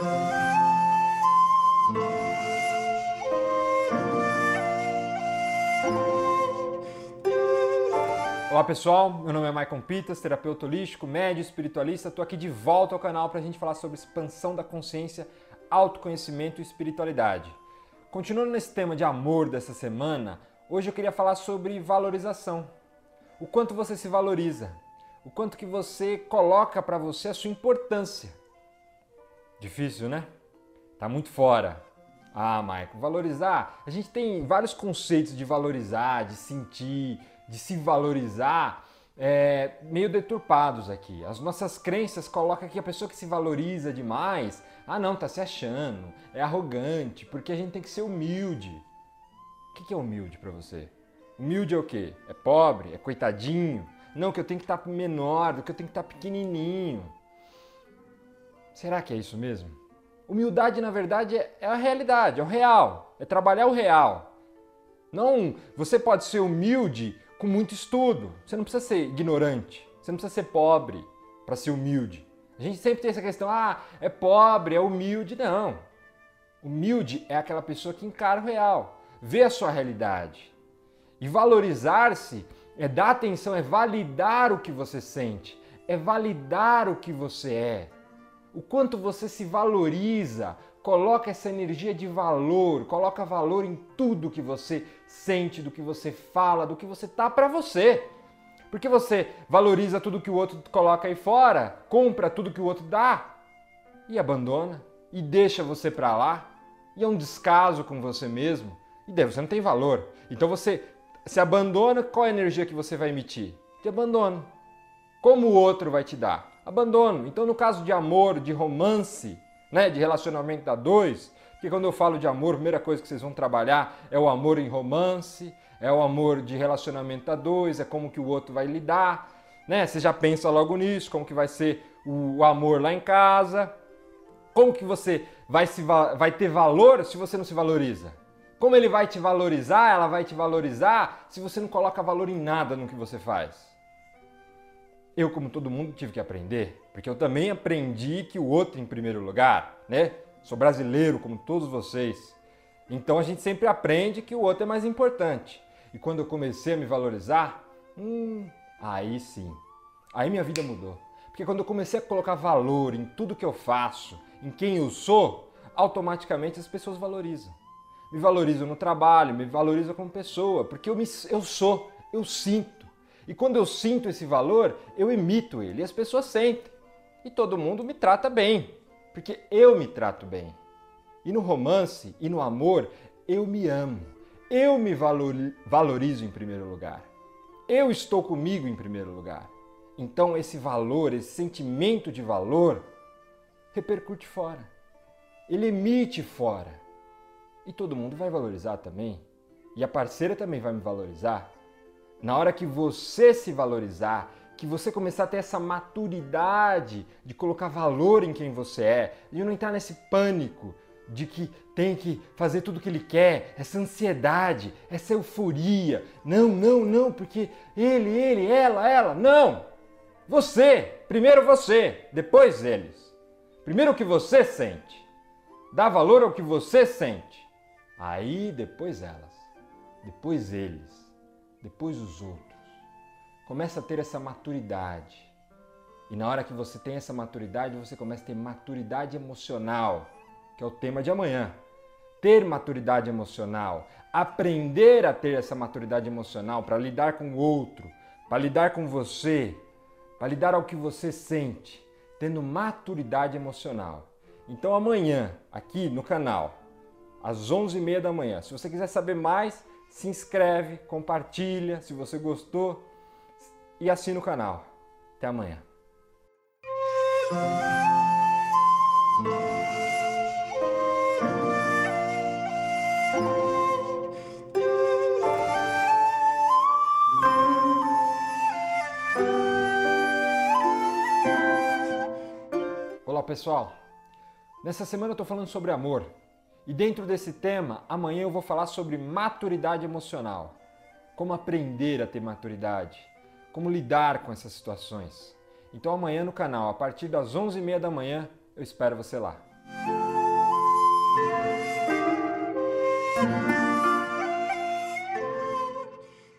Olá pessoal, meu nome é Maicon Pitas, terapeuta holístico, médio espiritualista. Estou aqui de volta ao canal para a gente falar sobre expansão da consciência, autoconhecimento e espiritualidade. Continuando nesse tema de amor dessa semana, hoje eu queria falar sobre valorização. O quanto você se valoriza, o quanto que você coloca para você a sua importância. Difícil, né? Tá muito fora. Ah, Maicon, valorizar. A gente tem vários conceitos de valorizar, de sentir, de se valorizar é, meio deturpados aqui. As nossas crenças colocam que a pessoa que se valoriza demais, ah não, tá se achando, é arrogante, porque a gente tem que ser humilde. O que é humilde para você? Humilde é o quê? É pobre? É coitadinho? Não, que eu tenho que estar menor, que eu tenho que estar pequenininho. Será que é isso mesmo? Humildade, na verdade, é, é a realidade, é o real, é trabalhar o real. Não, você pode ser humilde com muito estudo. Você não precisa ser ignorante, você não precisa ser pobre para ser humilde. A gente sempre tem essa questão, ah, é pobre, é humilde. Não. Humilde é aquela pessoa que encara o real, vê a sua realidade. E valorizar-se é dar atenção, é validar o que você sente, é validar o que você é. O quanto você se valoriza, Coloca essa energia de valor, coloca valor em tudo que você sente, do que você fala, do que você tá para você. Porque você valoriza tudo que o outro coloca aí fora, compra tudo que o outro dá e abandona e deixa você para lá. E é um descaso com você mesmo. E daí você não tem valor. Então você se abandona, qual é a energia que você vai emitir? De abandono. Como o outro vai te dar? Abandono. Então, no caso de amor, de romance, né, de relacionamento da dois, que quando eu falo de amor, a primeira coisa que vocês vão trabalhar é o amor em romance, é o amor de relacionamento a dois, é como que o outro vai lidar, né? Você já pensa logo nisso, como que vai ser o amor lá em casa, como que você vai, se, vai ter valor se você não se valoriza. Como ele vai te valorizar, ela vai te valorizar se você não coloca valor em nada no que você faz. Eu, como todo mundo, tive que aprender, porque eu também aprendi que o outro em primeiro lugar, né? Sou brasileiro, como todos vocês. Então a gente sempre aprende que o outro é mais importante. E quando eu comecei a me valorizar, hum, aí sim. Aí minha vida mudou. Porque quando eu comecei a colocar valor em tudo que eu faço, em quem eu sou, automaticamente as pessoas valorizam. Me valorizam no trabalho, me valorizam como pessoa, porque eu, me, eu sou, eu sinto. E quando eu sinto esse valor, eu emito ele. E as pessoas sentem. E todo mundo me trata bem, porque eu me trato bem. E no romance e no amor, eu me amo. Eu me valorizo em primeiro lugar. Eu estou comigo em primeiro lugar. Então esse valor, esse sentimento de valor, repercute fora. Ele emite fora. E todo mundo vai valorizar também. E a parceira também vai me valorizar. Na hora que você se valorizar, que você começar a ter essa maturidade de colocar valor em quem você é, e não entrar nesse pânico de que tem que fazer tudo o que ele quer, essa ansiedade, essa euforia. Não, não, não, porque ele, ele, ela, ela. Não! Você! Primeiro você, depois eles. Primeiro o que você sente. Dá valor ao que você sente. Aí depois elas. Depois eles depois os outros. Começa a ter essa maturidade. E na hora que você tem essa maturidade, você começa a ter maturidade emocional, que é o tema de amanhã. Ter maturidade emocional, aprender a ter essa maturidade emocional para lidar com o outro, para lidar com você, para lidar ao que você sente, tendo maturidade emocional. Então amanhã, aqui no canal, às 11h30 da manhã, se você quiser saber mais, se inscreve, compartilha se você gostou e assina o canal. Até amanhã. Olá pessoal, nessa semana eu estou falando sobre amor. E dentro desse tema, amanhã eu vou falar sobre maturidade emocional. Como aprender a ter maturidade. Como lidar com essas situações. Então amanhã no canal, a partir das 11h30 da manhã, eu espero você lá.